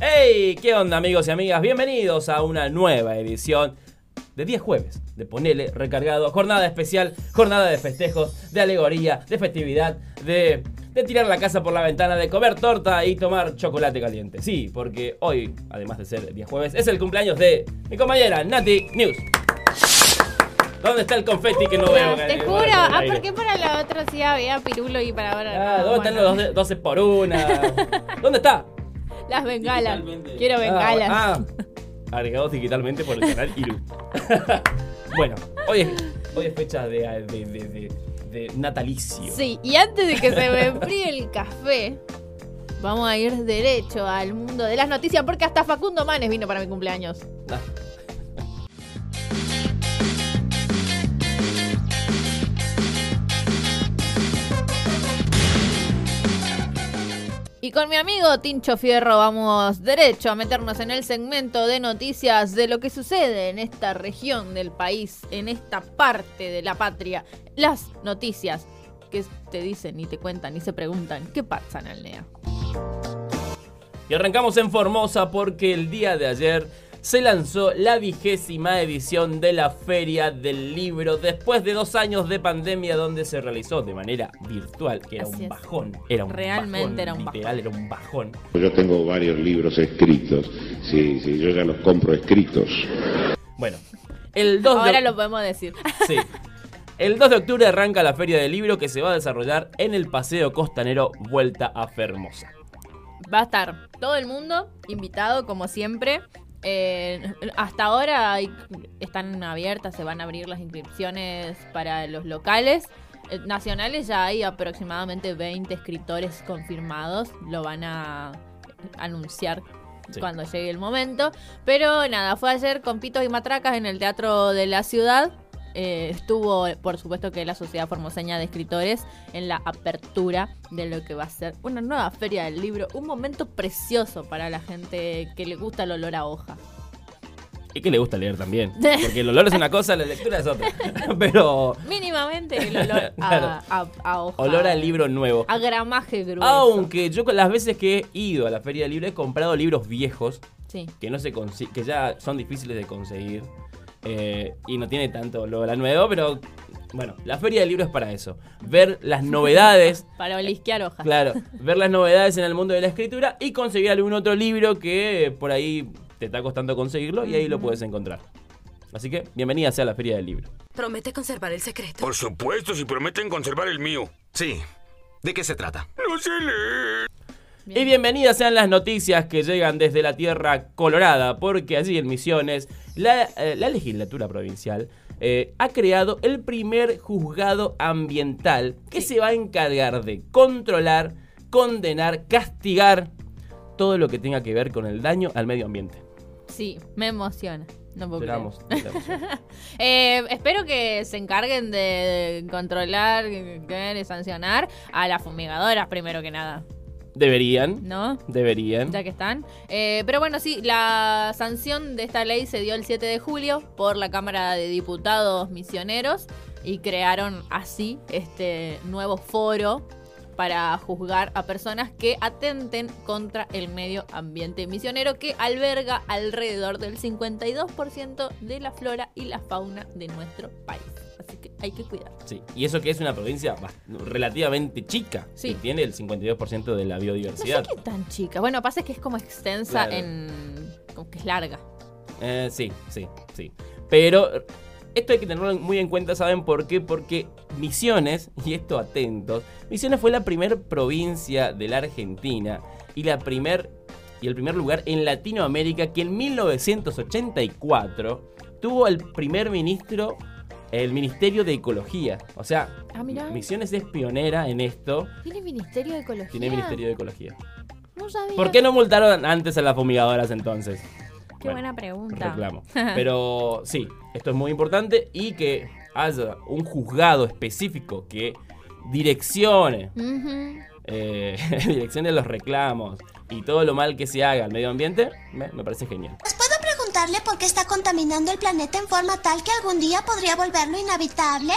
¡Hey! ¿Qué onda amigos y amigas? Bienvenidos a una nueva edición de 10 jueves de Ponele Recargado. Jornada especial, jornada de festejos, de alegoría, de festividad, de, de tirar la casa por la ventana, de comer torta y tomar chocolate caliente. Sí, porque hoy, además de ser 10 jueves, es el cumpleaños de mi compañera Nati News. ¿Dónde está el confeti que no veo? Te juro, ah, ¿por qué para la otra sí había pirulo y para ahora Ah, no? ¿Dónde Bueno, están los 12 por una? ¿Dónde está? Las bengalas. Quiero bengalas. Ah, ah, agregados digitalmente por el canal Iru. bueno, hoy es, hoy es fecha de, de, de- de- de natalicio. Sí, y antes de que se me enfríe el café, vamos a ir derecho al mundo de las noticias porque hasta Facundo Manes vino para mi cumpleaños. Ah, Y con mi amigo Tincho Fierro vamos derecho a meternos en el segmento de noticias de lo que sucede en esta región del país, en esta parte de la patria. Las noticias que te dicen, ni te cuentan, ni se preguntan, ¿qué pasa en Aldea? Y arrancamos en Formosa porque el día de ayer se lanzó la vigésima edición de la Feria del Libro después de dos años de pandemia donde se realizó de manera virtual, que era Así un es. bajón. Era un Realmente bajón, era un literal, era un bajón. Yo tengo varios libros escritos. Sí, sí, yo ya los compro escritos. Bueno, el 2 de... Ahora lo podemos decir. Sí. El 2 de octubre arranca la Feria del Libro que se va a desarrollar en el Paseo Costanero Vuelta a Fermosa. Va a estar todo el mundo invitado, como siempre. Eh, hasta ahora hay- están abiertas, se van a abrir las inscripciones para los locales. Eh, nacionales ya hay aproximadamente 20 escritores confirmados. Lo van a anunciar Sí. cuando llegue el momento. Pero nada, fue ayer con pitos y matracas en el Teatro de la Ciudad. Eh, estuvo, por supuesto, que la Sociedad Formoseña de Escritores en la apertura de lo que va a ser una nueva feria del libro. Un momento precioso para la gente que le gusta el olor a hoja. Y que le gusta leer también. Porque el olor es una cosa, la lectura es otra. Pero Mínimamente el olor Claro. a, a- a hoja. olor al libro nuevo. A gramaje grueso. Aunque yo con las veces que he ido a la Feria del Libro he comprado libros viejos Sí. que no se que ya son difíciles de conseguir eh, y no tiene tanto olor a nuevo, pero bueno, la Feria del Libro es para eso. Ver las novedades Para olisquear hojas. Claro, ver las novedades en el mundo de la escritura y conseguir algún otro libro que por ahí te está costando conseguirlo y ahí lo puedes encontrar. Así que bienvenida sea la Feria del Libro. Promete conservar el secreto. Por supuesto, si prometen conservar el mío. Sí. ¿De qué se trata? No sé leer. Bien. Y bienvenidas sean las noticias que llegan desde la Tierra Colorada, porque allí en Misiones la, eh, la legislatura provincial eh, ha creado el primer juzgado ambiental que se va a encargar de controlar, condenar, castigar todo lo que tenga que ver con el daño al medio ambiente. Sí, me emociona. No puedo creer. Esperamos. esperamos. Eh, espero que se encarguen de controlar, de sancionar a las fumigadoras primero que nada, Deberían. ¿no? Deberían. Ya que están. Eh, pero bueno, sí, la sanción de esta ley se dio el 7 de julio por la Cámara de Diputados Misioneros y crearon así este nuevo foro para juzgar a personas que atenten contra el medio ambiente misionero que alberga alrededor del 52% de la flora y la fauna de nuestro país. Así que hay que cuidar. Sí, y eso que es una provincia relativamente chica, Sí. que tiene el 52% de la No sé biodiversidad. qué tan chica. Bueno, pasa que es como extensa Claro. en... como que es larga. Eh, sí, sí, sí. Pero esto hay que tenerlo muy en cuenta, ¿saben por qué? Porque Misiones, y esto atentos, Misiones fue la primer provincia de la Argentina y la primer y el primer lugar en Latinoamérica que en 1984 tuvo el primer ministro el Ministerio de Ecología. O sea, Ah. Misiones es pionera en esto, ¿Tiene Ministerio de Ecología? tiene Ministerio de Ecología. No sabía. ¿Por qué no multaron antes a las fumigadoras entonces? Qué Bueno, buena pregunta. reclamo. Pero sí, esto es muy importante y que haya un juzgado específico que direccione, eh, direccione los reclamos y todo lo mal que se haga al medio ambiente, me, me parece genial. ¿Puedo preguntarle por qué está contaminando el planeta en forma tal que algún día podría volverlo inhabitable?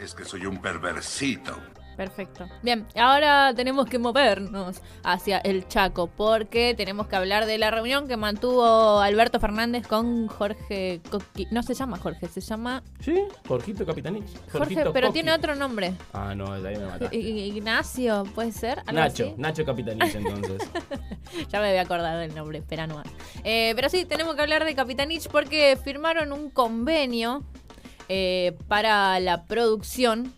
Es que soy un perversito. Perfecto. Bien, ahora tenemos que movernos hacia el Chaco porque tenemos que hablar de la reunión que mantuvo Alberto Fernández con Jorge Coqui. No se llama Jorge, se llama ¿Sí? Jorgito Capitanich. Jorge, Jorgito pero Coqui. tiene otro nombre. Ah, no, de ahí me mataste. Ignacio, ¿puede ser? ¿Algo Nacho, así? Nacho Capitanich entonces. Ya me había acordado del nombre, espera no. Eh, pero sí, tenemos que hablar de Capitanich porque firmaron un convenio eh, para la producción.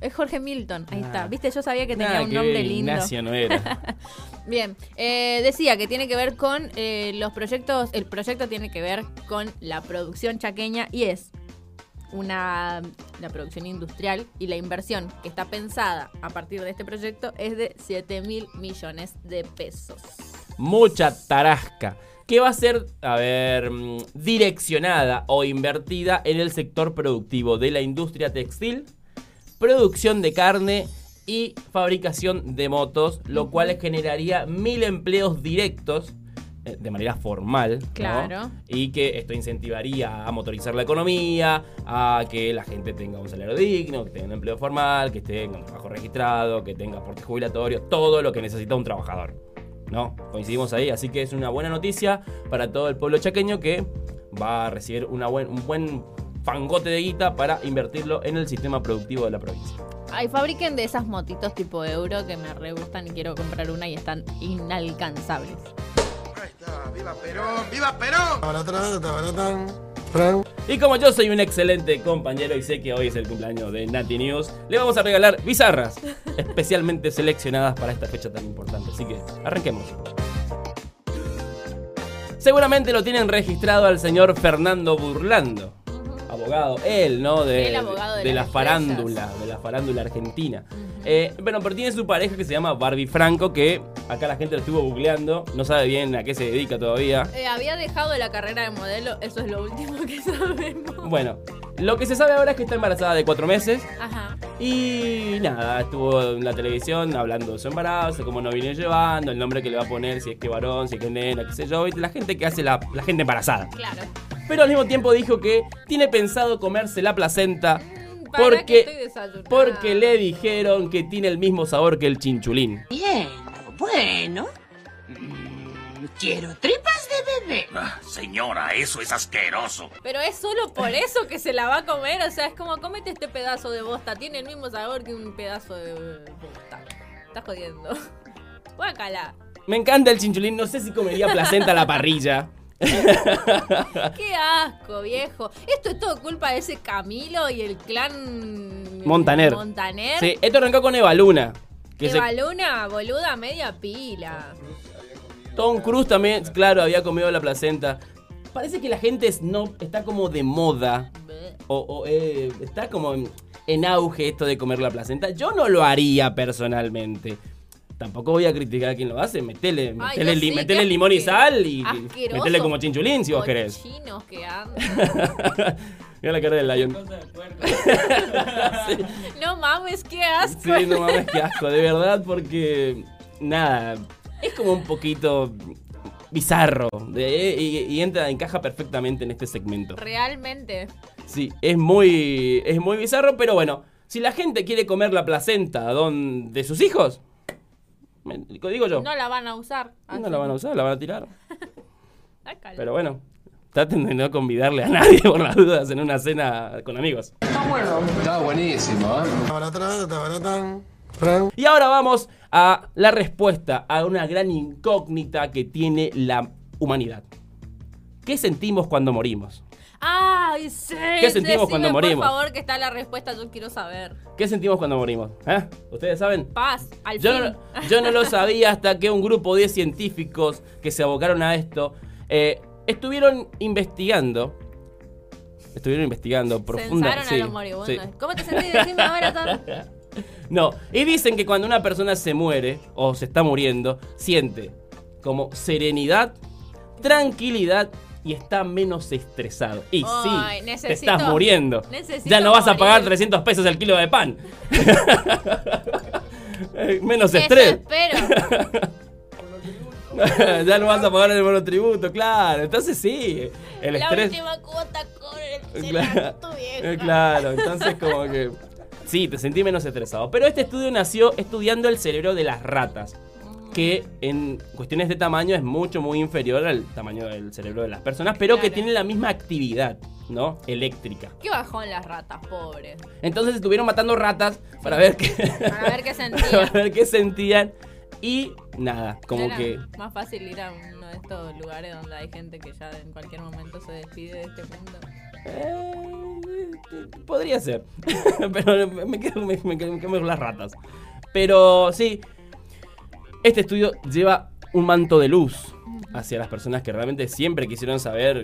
Es Jorge Milton, ahí Ah. está. Viste, yo sabía que tenía Nada un que nombre lindo. Ignacio no era. Bien, eh, decía que tiene que ver con eh, los proyectos, el proyecto tiene que ver con la producción chaqueña y es una la producción industrial y la inversión que está pensada a partir de este proyecto es de 7 mil millones de pesos. Mucha tarasca. Que va a ser, a ver, mm, direccionada o invertida en el sector productivo de la industria textil, producción de carne y fabricación de motos, lo cual generaría mil empleos directos eh, de manera formal. ¿no? Claro. Y que esto incentivaría a motorizar la economía, a que la gente tenga un salario digno, que tenga un empleo formal, que tenga un trabajo registrado, que tenga aporte jubilatorio, todo lo que necesita un trabajador. ¿No? Coincidimos ahí, así que es una buena noticia para todo el pueblo chaqueño que va a recibir una buen, un buen fangote de guita para invertirlo en el sistema productivo de la provincia. Ay, fabriquen de esas motitos tipo euro que me re gustan y quiero comprar una y están inalcanzables. Ahí está, viva Perón, viva Perón. Y como yo soy un excelente compañero y sé que hoy es el cumpleaños de Nati News, le vamos a regalar bizarras especialmente seleccionadas para esta fecha tan importante. Así que arranquemos. Seguramente lo tienen registrado al señor Fernando Burlando. Abogado, él, ¿no? De, El abogado de de la farándula, de la farándula argentina. Eh, bueno, pero tiene su pareja que se llama Barbie Franco, que acá la gente lo estuvo googleando, no sabe bien a qué se dedica todavía. Eh, había dejado la carrera de modelo, eso es lo último que sabemos. Bueno, lo que se sabe ahora es que está embarazada de cuatro meses. Ajá. Y nada, estuvo en la televisión hablando de su embarazo, cómo no viene llevando, el nombre que le va a poner, si es que varón, si es que nena, qué sé yo, ¿viste? la gente que hace la, la gente embarazada. Claro. Pero al mismo tiempo dijo que tiene pensado comerse la placenta ¿Para qué porque, porque le dijeron que tiene el mismo sabor que el chinchulín. Bien, bueno. Mm, Quiero tripas. Ah, señora, eso es asqueroso. Pero es solo por eso que se la va a comer, o sea, es como cómete este pedazo de bosta, tiene el mismo sabor que un pedazo de bosta. Estás jodiendo. Guácala. Me encanta el chinchulín, no sé si comería placenta a la parrilla. Qué asco, viejo. Esto es todo culpa de ese Camilo y el clan Montaner. Montaner. Sí, esto arrancó con Eva Luna. Que se- Eva Luna, boluda, media pila. Tom Cruise también, claro, había comido la placenta. Parece que la gente es- no está como de moda. O, o, eh, está como en, en auge esto de comer la placenta. Yo no lo haría personalmente. Tampoco voy a criticar a quien lo hace. Metele, metele, yo li- sí, metele qué limón y sal y asqueroso. metele como chinchulín si vos querés. Que andan. Mira la cara del lion. No mames, qué asco. Sí, no mames, qué asco, de verdad, porque nada, es como un poquito bizarro de- y, y entra, encaja perfectamente en este segmento. Realmente. Sí, es muy, es muy bizarro, pero bueno, si la gente quiere comer la placenta don- de sus hijos, me- digo yo, No la van a usar. no la van a usar, la van a tirar. Pero bueno, traten de no convidarle a nadie por las dudas en una cena con amigos. Está buenísimo, ¿eh? Y ahora vamos a la respuesta a una gran incógnita que tiene la humanidad. ¿Qué sentimos cuando morimos? Ay, sí. ¿Qué sentimos cuando morimos? Por favor, que está la respuesta, yo quiero saber. ¿Qué sentimos cuando morimos? ¿Eh? ¿Ustedes saben? Paz, al Yo fin. no, yo no lo sabía hasta que un grupo de científicos que se abocaron a esto eh, estuvieron investigando. Estuvieron investigando profunda. Censaron sí, a los moribundos. sí. ¿Cómo te sentís? Decime ahora, Tom. No, y dicen que cuando una persona se muere o se está muriendo, siente como serenidad, tranquilidad y está menos estresado. Y sí, te estás muriendo. Ya no vas a pagar morir. 300 pesos el kilo de pan. Menos Eso estrés. espero. ya no vas a pagar el monotributo, claro. Entonces sí, el La estrés. última cuota con el Claro, tu vieja. claro, entonces como que Sí, te sentí menos estresado. Pero este estudio nació estudiando el cerebro de las ratas. Que en cuestiones de tamaño es mucho, muy inferior al tamaño del cerebro de las personas, pero que Claro. tiene la misma actividad, ¿no? Eléctrica. ¿Qué bajón las ratas, pobres? Entonces estuvieron matando ratas para ver qué, Para ver qué para sentían. ver qué sentían. Y nada, como Era que. Más fácil ir a uno de estos lugares donde hay gente que ya en cualquier momento se despide de este mundo. Eh, podría ser. Pero me quedo, me, me quedo- me quedo con las ratas. Pero sí, este estudio lleva un manto de luz hacia las personas que realmente siempre quisieron saber.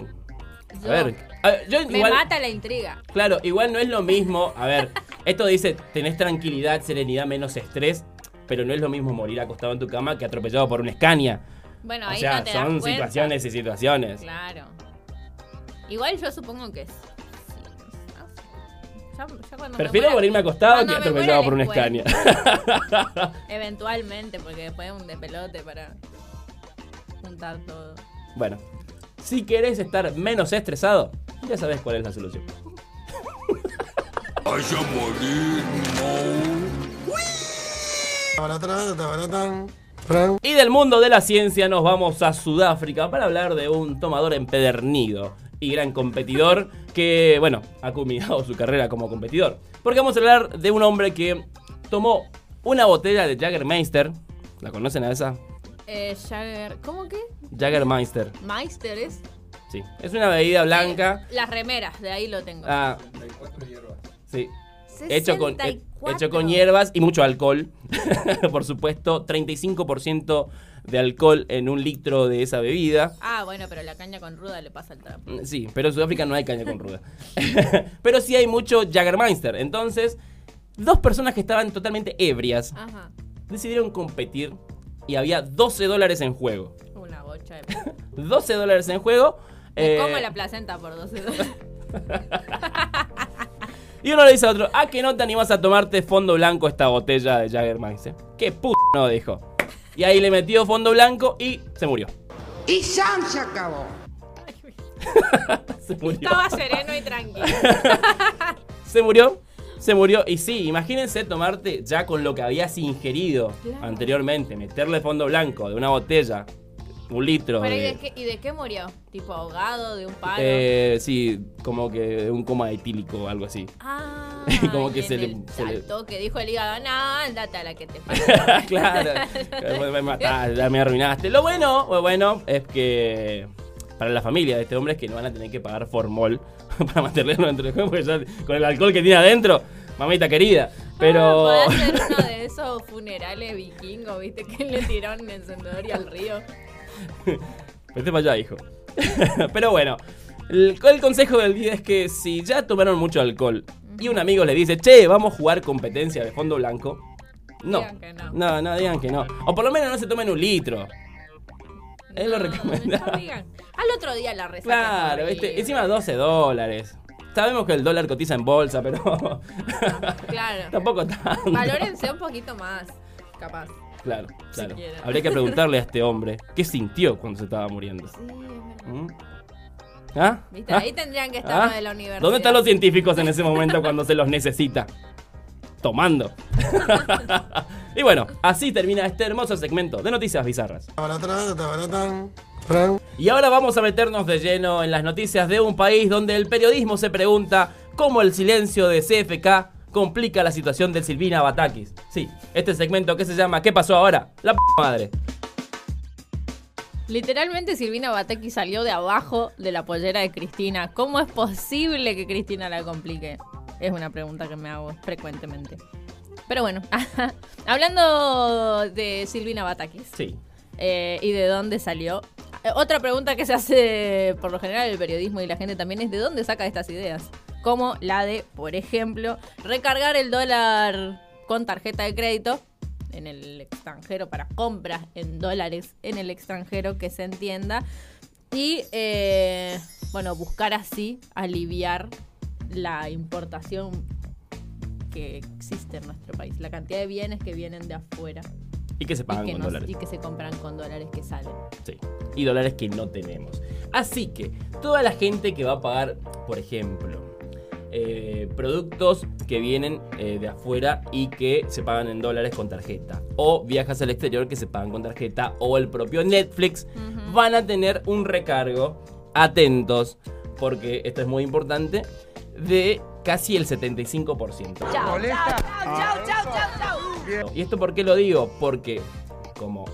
A Yo- ver, a ver, yo Me igual. mata la intriga. Claro, igual no es lo mismo. A ver, esto dice tenés tranquilidad, serenidad, menos estrés. Pero no es lo mismo morir acostado en tu cama que atropellado por una escania. Bueno, O ahí sea, no te son situaciones y situaciones. Claro. Igual yo supongo que sí. Ya- ya cuando me Prefiero morirme acostado que atropellado por una cuento. Eventualmente, porque después es un despelote para juntar todo. Bueno, si querés estar menos estresado, ya sabes cuál es la solución. Vaya morir. Y del mundo de la ciencia nos vamos a Sudáfrica para hablar de un tomador empedernido y gran competidor que, bueno, ha culminado su carrera como competidor. Porque vamos a hablar de un hombre que tomó una botella de Jaggermeister. ¿La conocen a esa? Eh, Jagger. ¿Cómo que? Jaggermeister. Meister es. Sí. Es una bebida blanca. Las remeras, de ahí lo tengo. Ah, sí. Hecho con, he- 64. hecho con hierbas y mucho alcohol. Por supuesto, 35% de alcohol en un litro de esa bebida. Ah, bueno, pero la caña con ruda le pasa el trapo. Mm, Sí, pero en Sudáfrica no hay caña con ruda. pero sí hay mucho Jaggermeister. Entonces, dos personas que estaban totalmente ebrias Ajá. decidieron competir y había 12 dólares en juego. Una bocha de. 12 dólares en juego. Me eh, como la placenta por 12 dólares. Y uno le dice a otro, ¿a que no te animas a tomarte fondo blanco esta botella de Jaggermeister? ¿Qué p no dijo? Y ahí le metió fondo blanco y se murió. Y Sam se acabó. Se murió. Estaba sereno y tranquilo. Se murió. Se murió. Y sí, imagínense tomarte ya con lo que habías ingerido Claro. anteriormente, meterle fondo blanco de una botella, un litro. Pero ¿y de- qué, ¿y de qué murió? ¿Tipo ahogado, de un palo? Eh, sí, como que de un coma etílico o algo así. Ah, como que se le- se le- que dijo el hígado, no, andate a la que te pasa. claro. Me, mataste, ya me arruinaste. Lo bueno, lo bueno es que para la familia de este hombre es que no van a tener que pagar formol para mantenerlo dentro del juego, porque ya con el alcohol que tiene adentro, mamita querida. Pero. Ah, hacer uno de esos funerales vikingos, viste, que le tiraron un encendedor y al río. Vete para allá, hijo. Pero bueno, el, el consejo del día es que si ya tomaron mucho alcohol y un amigo le dice, che, vamos a jugar competencia de fondo blanco. No. No. No, no, digan que no. O por lo menos no se tomen un litro. Es lo No, recomendable. no. Al otro día la receta. Claro, ¿viste? encima 12 dólares. Sabemos que el dólar cotiza en bolsa, pero Claro. tampoco tanto. Valórense un poquito más, capaz. Claro, claro. Habría que preguntarle a este hombre qué sintió cuando se estaba muriendo. Sí, es verdad. ¿Mm? ¿Ah? ¿Viste? ¿Ah? Ahí tendrían que estar ¿Ah? los de la universidad. ¿Dónde están los científicos en ese momento cuando se los necesita? Tomando. y bueno, así termina este hermoso segmento de noticias bizarras. Y ahora vamos a meternos de lleno en las noticias de un país donde el periodismo se pregunta cómo el silencio de CFK complica la situación de Silvina Batakis. Sí, este segmento que se llama ¿Qué pasó ahora? La p madre. Literalmente Silvina Bateki salió de abajo de la pollera de Cristina. ¿Cómo es posible que Cristina la complique? Es una pregunta que me hago frecuentemente. Pero bueno, hablando de Silvina Batakis Sí. eh, y de dónde salió. eh, Otra pregunta que se hace por lo general el periodismo y la gente también es de dónde saca estas ideas. Como la de, por ejemplo, recargar el dólar con tarjeta de crédito en el extranjero para compras en dólares en el extranjero que se entienda. Y eh, bueno, buscar así aliviar la importación que existe en nuestro país, la cantidad de bienes que vienen de afuera Y que se pagan que, con nos- dólares. y que se compran con dólares que salen. Sí. Y dólares que no tenemos. Así que, toda la gente que va a pagar, por ejemplo, eh, productos que vienen eh, de afuera y que se pagan en dólares con tarjeta. O viajas al exterior que se pagan con tarjeta. O el propio Netflix van a tener un recargo. Atentos, porque esto es muy importante. De casi el 75%. ¿Y esto por qué lo digo? Porque como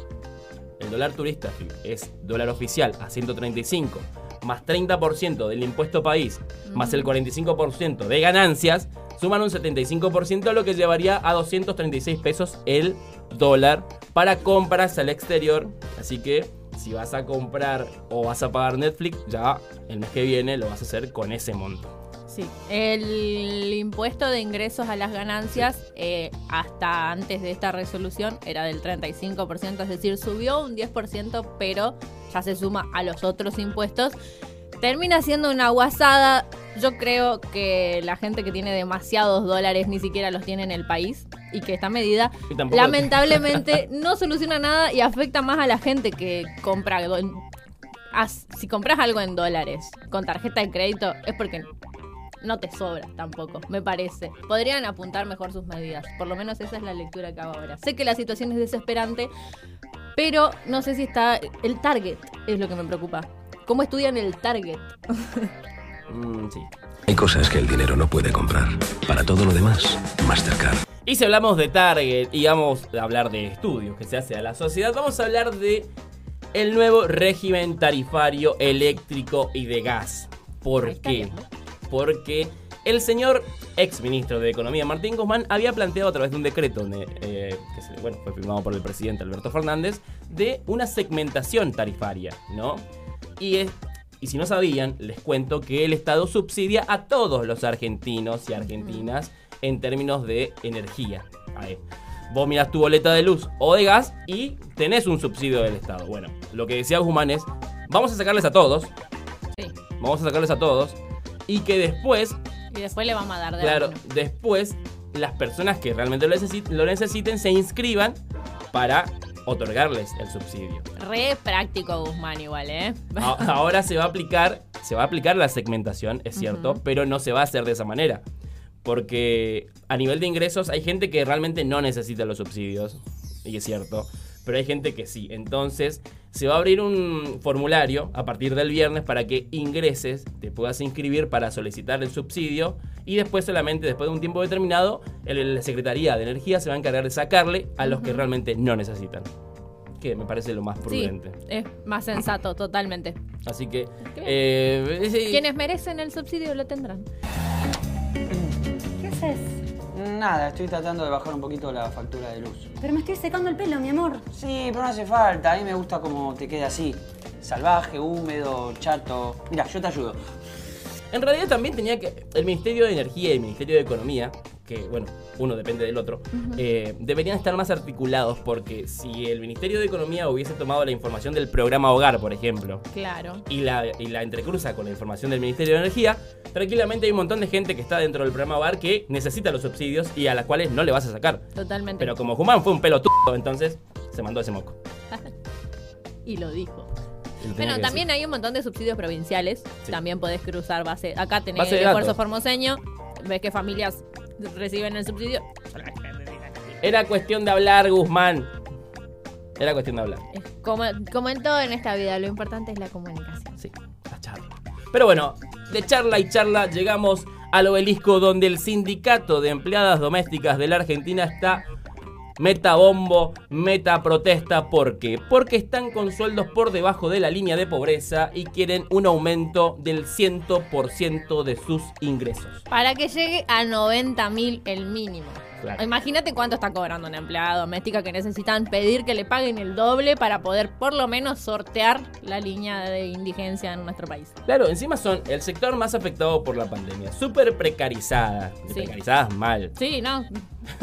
el dólar turista es dólar oficial a 135 más 30% del impuesto país más el 45% de ganancias, suman un 75%, lo que llevaría a 236 pesos el dólar para compras al exterior. Así que si vas a comprar o vas a pagar Netflix, ya el mes que viene lo vas a hacer con ese monto. Sí, el impuesto de ingresos a las ganancias eh, hasta antes de esta resolución era del 35%, es decir, subió un 10%, pero ya se suma a los otros impuestos. Termina siendo una guasada. Yo creo que la gente que tiene demasiados dólares ni siquiera los tiene en el país y que esta medida lamentablemente no soluciona nada y afecta más a la gente que compra Si compras algo en dólares con tarjeta de crédito es porque no te sobra tampoco, me parece. Podrían apuntar mejor sus medidas. Por lo menos esa es la lectura que hago ahora. Sé que la situación es desesperante, pero no sé si está... El target es lo que me preocupa. ¿Cómo estudian el target? Mm, sí. Hay cosas que el dinero no puede comprar. Para todo lo demás, Mastercard. Y si hablamos de Target y vamos a hablar de estudios que se hace a la sociedad, vamos a hablar de el nuevo régimen tarifario eléctrico y de gas. ¿Por qué? Porque el señor ex ministro de Economía Martín Guzmán había planteado a través de un decreto de, eh, que se- bueno, fue firmado por el presidente Alberto Fernández de una segmentación tarifaria, ¿no? Y, es- y si no sabían, les cuento que el Estado subsidia a todos los argentinos y argentinas en términos de energía. Ahí. Vos mirás tu boleta de luz o de gas y tenés un subsidio del Estado. Bueno, lo que decía Guzmán es, vamos a sacarles a todos, Sí. vamos a sacarles a todos, y que después, Y después le vamos a dar de claro, después las personas que realmente lo, necesit- lo necesiten se inscriban para otorgarles el subsidio. Re práctico Guzmán igual, ¿eh? Ahora se va a aplicar, se va a aplicar la segmentación, es cierto, pero no se va a hacer de esa manera. Porque a nivel de ingresos hay gente que realmente no necesita los subsidios, y es cierto, pero hay gente que sí. Entonces se va a abrir un formulario a partir del viernes para que ingreses, te puedas inscribir para solicitar el subsidio y después solamente, después de un tiempo determinado, el- la Secretaría de Energía se va a encargar de sacarle a los que realmente no necesitan. Que me parece lo más Sí, prudente. es más sensato, totalmente. Así que. eh, sí. Quienes merecen el subsidio lo tendrán. Nada, estoy tratando de bajar un poquito la factura de luz. Pero me estoy secando el pelo, mi amor. Sí, pero no hace falta. A mí me gusta como te queda así. Salvaje, húmedo, chato. Mira, yo te ayudo. En realidad también tenía que. El Ministerio de Energía y el Ministerio de Economía, que bueno, uno depende del otro, eh, deberían estar más articulados porque si el Ministerio de Economía hubiese tomado la información del programa Hogar, por ejemplo, Claro. y la, y la entrecruza con la información del Ministerio de Energía, tranquilamente hay un montón de gente que está dentro del programa Hogar que necesita los subsidios y a las cuales no le vas a sacar. Totalmente. Pero como Jumán fue un pelo entonces se mandó ese moco. Y lo dijo. Bueno, también decir. hay un montón de subsidios provinciales. Sí. También podés cruzar base. Acá tenés Base el esfuerzo formoseño. Ves que familias reciben el subsidio. Era cuestión de hablar, Guzmán. Era cuestión de hablar. Como, como en todo en esta vida, lo importante es la comunicación. Sí, la charla. Pero bueno, de charla y charla llegamos al obelisco donde el sindicato de empleadas domésticas de la Argentina está meta bombo, meta protesta. ¿Por qué? Porque están con sueldos por debajo de la línea de pobreza y quieren un aumento del 100% de sus ingresos. Para que llegue a 90 mil el mínimo. Claro. Imagínate cuánto está cobrando una empleada doméstica que necesitan pedir que le paguen el doble para poder por lo menos sortear la línea de indigencia en nuestro país. Claro, encima son el sector más afectado por la pandemia, súper precarizadas, Sí. precarizadas mal. Sí, no,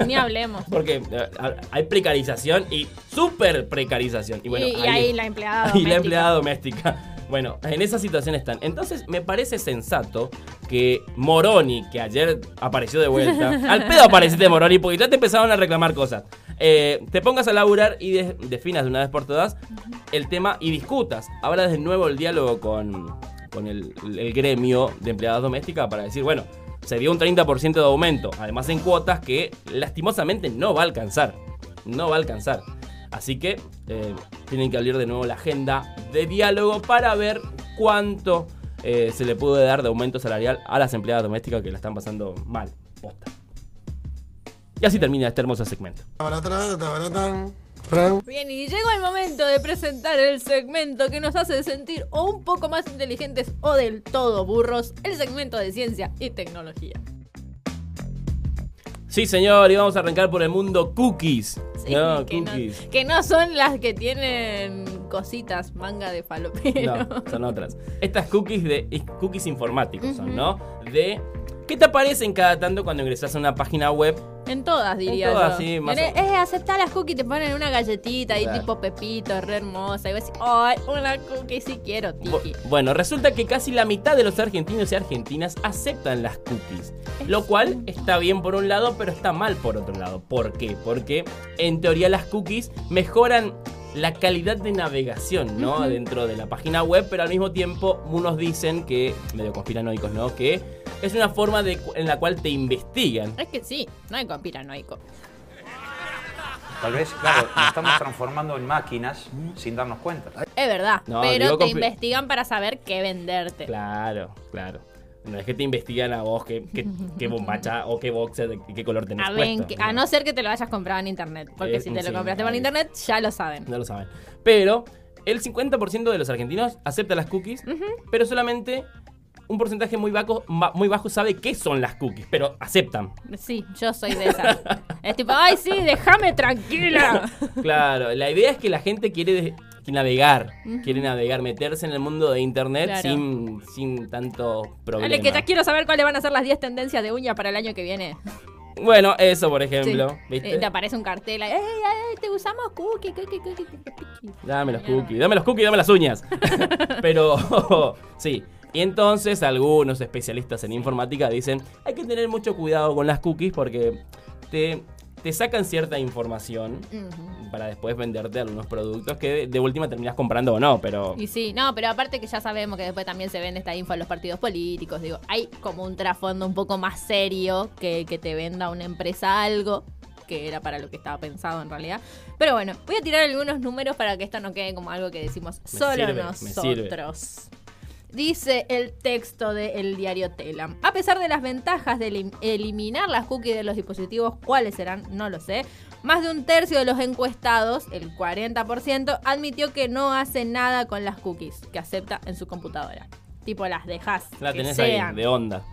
ni hablemos. Porque eh, hay precarización y súper precarización. Y, bueno, y, y ahí la empleada y doméstica. la empleada doméstica. Bueno, en esa situación están. Entonces, me parece sensato que Moroni, que ayer apareció de vuelta, al pedo apareciste Moroni, porque ya te empezaron a reclamar cosas. eh, te pongas a laburar y de- definas de una vez por todas el tema y discutas. Abras de nuevo el diálogo con, con el, el gremio de empleadas domésticas para decir, bueno, se dio un 30% de aumento, además en cuotas que lastimosamente no va a alcanzar. No va a alcanzar. Así que eh, tienen que abrir de nuevo la agenda de diálogo para ver cuánto eh, se le puede dar de aumento salarial a las empleadas domésticas que la están pasando mal. Posta. Y así termina este hermoso segmento. Bien, y llegó el momento de presentar el segmento que nos hace sentir o un poco más inteligentes o del todo burros, el segmento de ciencia y tecnología. Sí, señor, y vamos a arrancar por el mundo cookies. Sí, no, que, no, cookies. que no son las que tienen cositas, manga de falopero. No, son otras. Estas cookies de cookies informáticos son, ¿no? De ¿qué te aparecen cada tanto cuando ingresas a una página web? En todas, diría En todas, yo. sí, más Tenés- o- Es aceptar las cookies, te ponen una galletita ahí Claro. tipo Pepito, re hermosa. Y vos decís, ¡ay, una cookie sí quiero, tiki! Bueno, resulta que casi la mitad de los argentinos y argentinas aceptan las cookies. Lo cual está bien por un lado, pero está mal por otro lado. ¿Por qué? Porque en teoría las cookies mejoran la calidad de navegación, ¿no? Dentro de la página web, pero al mismo tiempo unos dicen que, medio conspiranoicos, ¿no? Que es una forma de, en la cual te investigan. Es que sí, no hay conspiranoico. Tal vez, claro, nos estamos transformando en máquinas sin darnos cuenta. Es verdad, No, pero te investigan para saber qué venderte. Claro, claro. No es que te investigan a vos qué, qué, qué bombacha o qué boxer, de qué color tenés A, ver, puesto. que- a no ser que te lo hayas comprado en internet. Porque si te lo sí, compraste por internet, ya lo saben. No lo saben. Pero el 50% de los argentinos acepta las cookies, pero solamente un porcentaje muy bajo, muy bajo sabe qué son las cookies, pero aceptan. Sí, yo soy de esas. es tipo, ay, sí, déjame tranquila. Claro, la idea es que la gente quiere navegar, Ujú. quiere navegar, meterse en el mundo de internet Claro. sin, sin tanto problema. Dale, que ya quiero saber cuáles van a ser las 10 tendencias de uña para el año que viene. Bueno, eso por ejemplo, Sí. ¿viste? Eh, te aparece un cartel ahí, ¡Ey, ey, te usamos cookie, cookie, cookie, cookie". Dame los cookies, dame los cookies, dame las uñas. Pero sí. Y entonces algunos especialistas en informática dicen, hay que tener mucho cuidado con las cookies porque te, te sacan cierta información para después venderte algunos productos que de, de última terminas comprando o no, pero... Y sí, no, pero aparte que ya sabemos que después también se vende esta info en los partidos políticos. Digo, hay como un trasfondo un poco más serio que que te venda una empresa algo que era para lo que estaba pensado en realidad. Pero bueno, voy a tirar algunos números para que esto no quede como algo que decimos solo sirve. nosotros. Dice el texto del diario Telam. A pesar de las ventajas de elim- eliminar las cookies de los dispositivos, ¿cuáles serán? No lo sé. Más de un tercio de los encuestados, el 40%, admitió que no hace nada con las cookies que acepta en su computadora. Tipo, las dejas. La tenés sean. ahí, de onda.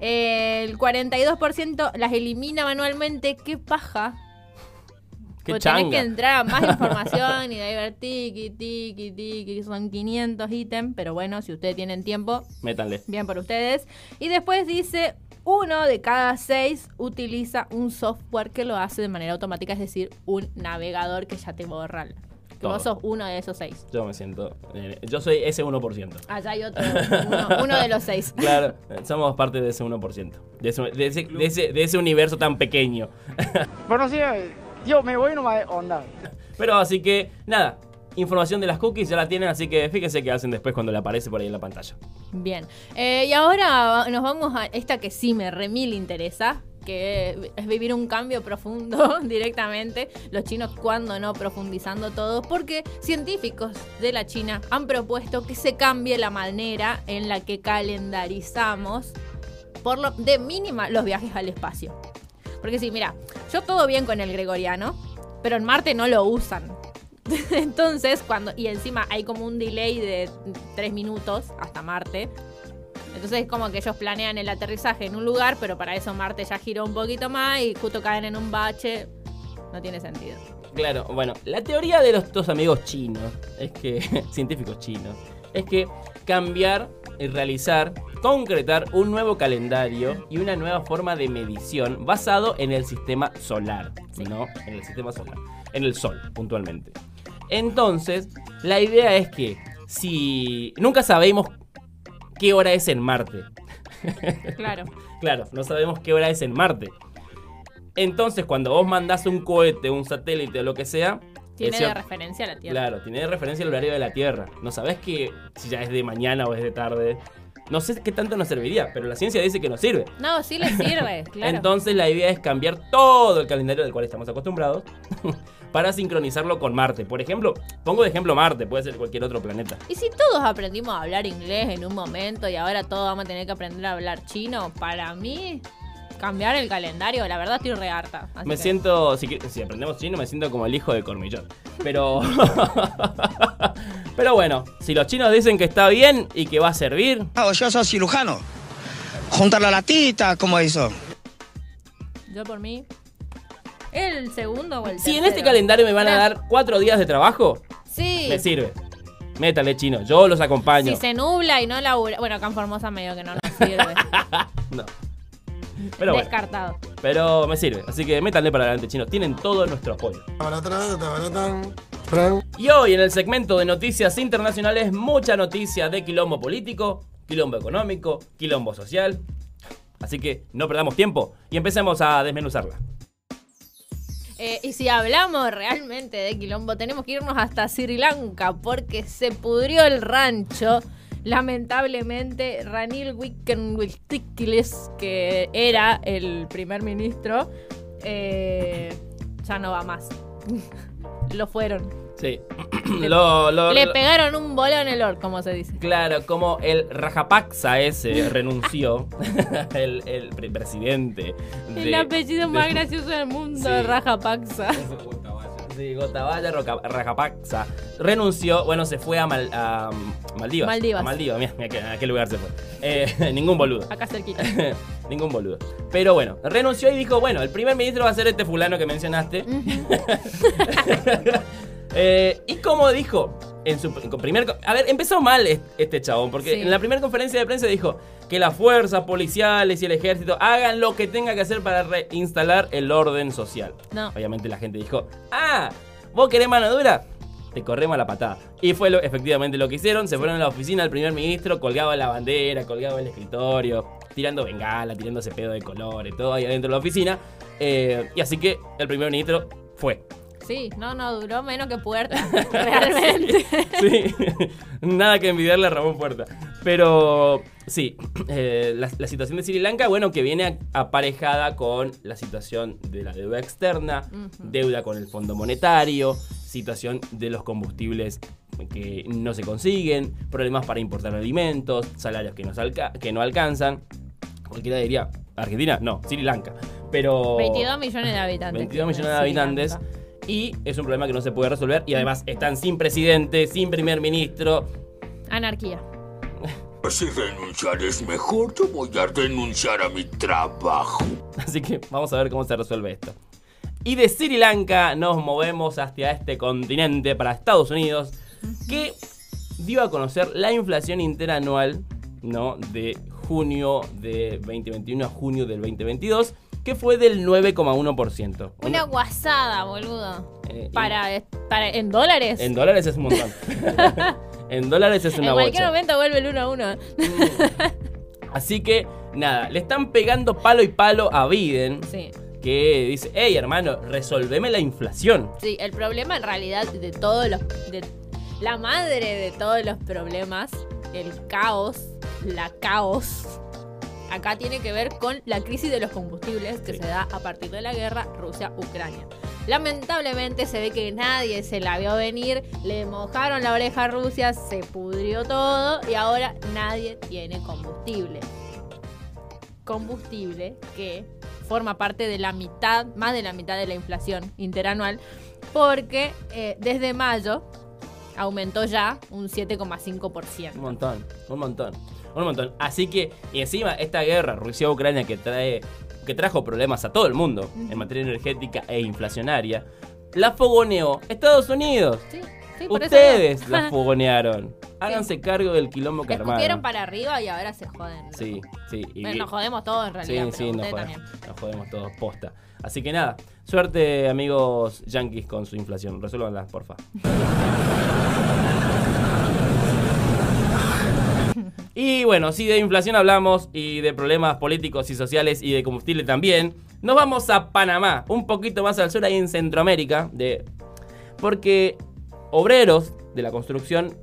El 42% las elimina manualmente. ¡Qué paja! Qué Porque tenés changa. que entrar a más información y de ahí ver tiki, tiki, tiki. Son 500 ítems, pero bueno, si ustedes tienen tiempo, Métanle. bien por ustedes. Y después dice, uno de cada seis utiliza un software que lo hace de manera automática, es decir, un navegador que ya te borra. Que Todo. vos sos uno de esos seis. Yo me siento... eh, yo soy ese 1%. Allá hay otro, uno, uno de los seis. Claro, somos parte de ese 1%. De ese, de ese, de ese, de ese universo tan pequeño. Bueno, sí, yo me voy nomás onda. Pero así que, nada. Información de las cookies ya la tienen, así que fíjense qué hacen después cuando le aparece por ahí en la pantalla. Bien. Eh, y ahora nos vamos a esta que sí me remil interesa, que es vivir un cambio profundo directamente. Los chinos cuando no profundizando todo, porque científicos de la China han propuesto que se cambie la manera en la que calendarizamos por lo de mínima los viajes al espacio. Porque sí, mira, yo todo bien con el gregoriano, pero en Marte no lo usan. Entonces, cuando. Y encima hay como un delay de 3 minutos hasta Marte. Entonces es como que ellos planean el aterrizaje en un lugar, pero para eso Marte ya giró un poquito más y justo caen en un bache. No tiene sentido. Claro, bueno, la teoría de los dos amigos chinos, es que, científicos chinos, es que cambiar realizar, concretar un nuevo calendario y una nueva forma de medición basado en el sistema solar, ¿no? En el sistema solar, en el sol, puntualmente. Entonces, la idea es que si nunca sabemos qué hora es en Marte. Claro. Claro, no sabemos qué hora es en Marte. Entonces, cuando vos mandás un cohete, un satélite o lo que sea, Tiene de referencia a la Tierra. Claro, tiene de referencia el horario de la Tierra. No sabes que si ya es de mañana o es de tarde. No sé qué tanto nos serviría, pero la ciencia dice que nos sirve. No, sí le sirve, claro. Entonces la idea es cambiar todo el calendario del cual estamos acostumbrados para sincronizarlo con Marte. Por ejemplo, pongo de ejemplo Marte, puede ser cualquier otro planeta. Y si todos aprendimos a hablar inglés en un momento y ahora todos vamos a tener que aprender a hablar chino, para mí cambiar el calendario, la verdad estoy re harta. así Me que- siento, si, si aprendemos chino, me siento como el hijo de Cormillón. Pero. Pero bueno, si los chinos dicen que está bien y que va a servir. Ah, yo soy cirujano. Juntar la latita, como hizo. Yo por mí. ¿El segundo o el Si en este calendario me van a dar cuatro días de trabajo, Sí. me sirve. Métale chino, yo los acompaño. Si se nubla y no labura. Bueno, acá en Formosa medio que no nos sirve. No. Pero bueno, Descartado. pero me sirve. Así que métanle para adelante, chinos. Tienen todo nuestro apoyo. Y hoy en el segmento de noticias internacionales, mucha noticia de quilombo político, quilombo económico, quilombo social. Así que no perdamos tiempo y empecemos a desmenuzarla. Eh, y si hablamos realmente de quilombo, tenemos que irnos hasta Sri Lanka porque se pudrió el rancho. Lamentablemente, Ranil Wickremesinghe, que era el primer ministro, eh, ya no va más. Lo fueron. Sí. lo, lo- Le lo- pegaron un bolón en el or, como se dice. Claro, como el Rajapaksa ese renunció, el, el pre- presidente. El de- apellido más gracioso del mundo, Sí. Rajapaksa. Sí, Gotabaya Rajapaksa renunció, bueno, se fue a, Mal- a Maldivas. Maldivas. A Maldivas, mira, mira que- a qué lugar se fue. Eh, ningún boludo. Acá cerquita. ningún boludo. Pero bueno, renunció y dijo, bueno, el primer ministro va a ser este fulano que mencionaste. Eh, y como dijo en su pr- primer... A ver, empezó mal es- este chabón, porque Sí. en la primera conferencia de prensa dijo que las fuerzas policiales y el ejército hagan lo que tenga que hacer para reinstalar el orden social. No. Obviamente la gente dijo, ah, ¿vos querés mano dura? Te corremos a la patada. Y fue lo- efectivamente lo que hicieron. Se fueron a la oficina del primer ministro, colgaba la bandera, colgaba el escritorio, tirando bengala, tirándose pedo de colores, todo ahí adentro de la oficina. Eh, y así que el primer ministro fue. Sí, no, no, duró menos que puerta. Realmente. Sí, nada que envidiarle a Ramón Puerta. Pero sí, eh, la, la situación de Sri Lanka, bueno, que viene aparejada con la situación de la deuda externa, deuda con el Fondo Monetario, situación de los combustibles que no se consiguen, problemas para importar alimentos, salarios que, nos alca- que no alcanzan. Cualquiera diría, Argentina, no, Sri Lanka. Pero... 22 millones de habitantes. 22 millones de habitantes. Y es un problema que no se puede resolver. Y además están sin presidente, sin primer ministro. Anarquía. Si renunciar es mejor, yo voy a renunciar a mi trabajo. Así que vamos a ver cómo se resuelve esto. Y de Sri Lanka nos movemos hacia este continente, para Estados Unidos, que dio a conocer la inflación interanual ¿no? de junio de 2021 a junio del 2022, que fue del 9,1%. Una guasada, boludo. Eh, Para, para, ¿En dólares? En dólares es un montón. en dólares es una en cualquier bocha. momento vuelve el 1 a 1. Así que, nada, le están pegando palo y palo a Biden. Sí. Que dice, hey hermano, resolveme la inflación. Sí, el problema en realidad de todos los. De, la madre de todos los problemas, el caos, la caos, acá tiene que ver con la crisis de los combustibles que se da a partir de la guerra Rusia-Ucrania. Lamentablemente se ve que nadie se la vio venir, le mojaron la oreja a Rusia, se pudrió todo y ahora nadie tiene combustible. Combustible que forma parte de la mitad, más de la mitad de la inflación interanual, porque eh, desde mayo aumentó ya un 7,5%. Un montón, un montón, un montón. Así que, y encima, esta guerra Rusia-Ucrania que trae, que trajo problemas a todo el mundo en materia energética e inflacionaria, la fogoneó Estados Unidos. Sí, sí, por Ustedes la fogonearon. Háganse cargo del quilombo que Escupieron para arriba y ahora se joden. Sí, sí. y- Bueno, nos jodemos todos en realidad. Sí, sí, nos jodemos, nos jodemos todos, posta. Así que nada, suerte amigos yankees con su inflación. Resuélvanla, porfa. Y bueno, si de inflación hablamos y de problemas políticos y sociales y de combustible también, nos vamos a Panamá, un poquito más al sur, ahí en Centroamérica, de, porque obreros de la construcción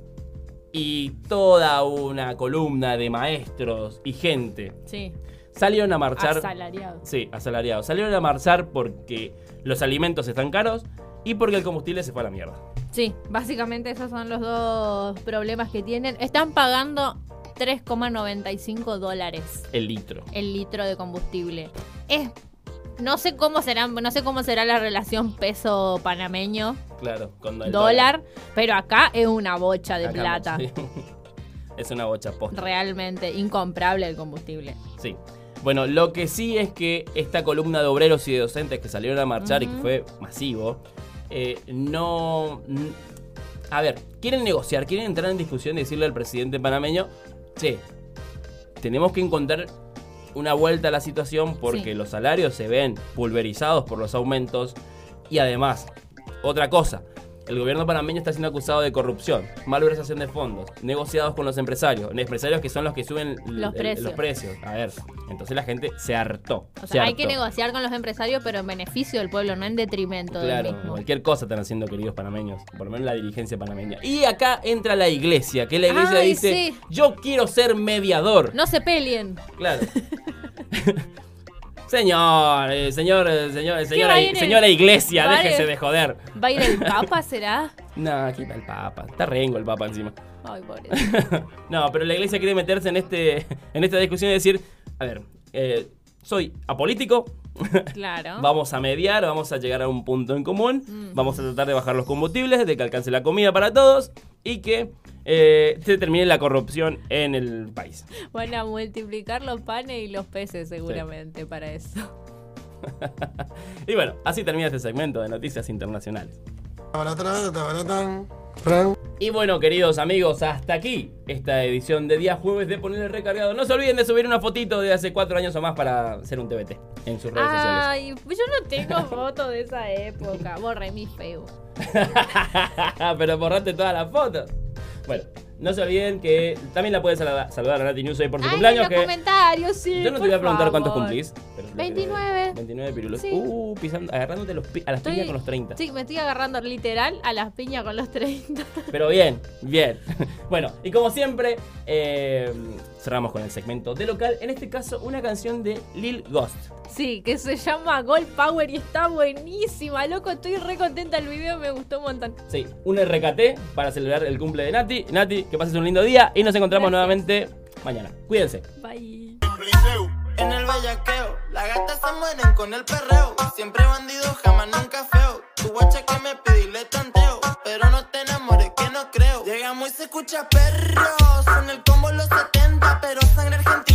y toda una columna de maestros y gente Sí. salieron a marchar. Asalariado. Sí, asalariados. Salieron a marchar porque los alimentos están caros y porque el combustible se fue a la mierda. Sí, básicamente esos son los dos problemas que tienen. Están pagando 3,95 dólares El litro. el litro de combustible. Es no sé cómo será, no sé cómo será la relación peso panameño Claro, con el dólar, pero acá es una bocha de Acá, plata. sí. Es una bocha posta. Realmente incomparable el combustible. Sí. Bueno, lo que sí es que esta columna de obreros y de docentes que salieron a marchar y que fue masivo, eh, no... A ver, quieren negociar, quieren entrar en discusión y decirle al presidente panameño, che, tenemos que encontrar una vuelta a la situación porque Sí. los salarios se ven pulverizados por los aumentos y además, otra cosa, el gobierno panameño está siendo acusado de corrupción, malversación de fondos, negociados con los empresarios, empresarios que son los que suben Los el- precios. los precios. A ver, entonces la gente se hartó. O se sea, hay que negociar con los empresarios, pero en beneficio del pueblo, no en detrimento del Claro, mismo. cualquier cosa están haciendo queridos panameños, por lo menos la dirigencia panameña. Y acá entra la iglesia, que la iglesia Ay, dice, sí. yo quiero ser mediador. No se peleen. Claro. señor, eh, señor, eh, señor, señora, el- señora iglesia, déjese de joder. ¿Va a ir el Papa, será? No, aquí está el Papa. Está rengo el Papa encima. Ay, pobre. no, pero la iglesia quiere meterse en este en esta discusión y decir, a ver, eh, soy apolítico, Claro. vamos a mediar, vamos a llegar a un punto en común, Mm. vamos a tratar de bajar los combustibles, de que alcance la comida para todos y que eh, se termine la corrupción en el país. Van a multiplicar los panes y los peces seguramente para eso. Y bueno, así termina este segmento de noticias internacionales. Y bueno, queridos amigos, hasta aquí esta edición de día jueves de Ponerle Recargado. No se olviden de subir una fotito de hace cuatro años o más para hacer un TBT en sus redes sociales. Ay, yo no tengo fotos de esa época. Borré mi Facebook. Pero borrate todas las fotos. Bueno, no se olviden que también la puedes saludar, a Nati News hoy por su Ay, cumpleaños. en los Que comentarios, sí. yo no te voy a preguntar cuántos cumplís. Pero lo que- 29. 29 pirulos. Sí. Uh, pisando, agarrándote los pi- a las Estoy- piñas con los 30. Sí, me estoy agarrando literal a las piñas con los 30. Pero bien, bien. Bueno, y como siempre, eh, cerramos con el segmento de local. En este caso, una canción de Lil Ghost. Sí, que se llama Gold Power y está buenísima, loco. Estoy re contenta el video, me gustó un montón. Sí, un RKT para celebrar el cumple de Nati. Nati, que pases un lindo día y nos encontramos nuevamente mañana. Cuídense. Bye. En el bellaqueo, las gatas se mueren con el perreo. Siempre bandido, jamás nunca feo. Tu guacha que me y le tanteo. Pero no te enamores, que no creo. Llegamos y se escucha perros. En el combo los 70, pero sangre argentina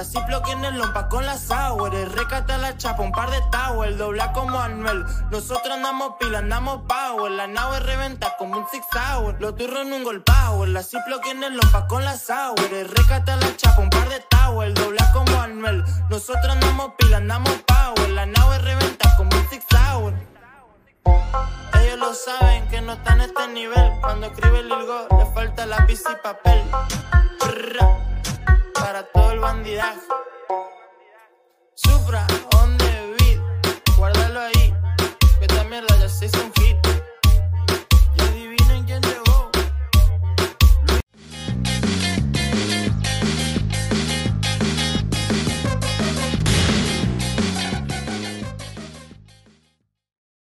la ciplo que en el lompa con la sour. Recata la chapa, un par de tower. Dobla como Anuel. Nosotros andamos pila, andamos power. La nave reventa como un six hour. Los turros en un gol power. La ciplo que en el lompa con la sour. Recata la chapa, un par de tower. Dobla como Anuel. Nosotros andamos pila, andamos power. La nave reventa como un six hour. Ellos lo saben que no están a este nivel. Cuando escribe el Lilgo, le falta lápiz y papel. Para todo el bandidaje. Supra,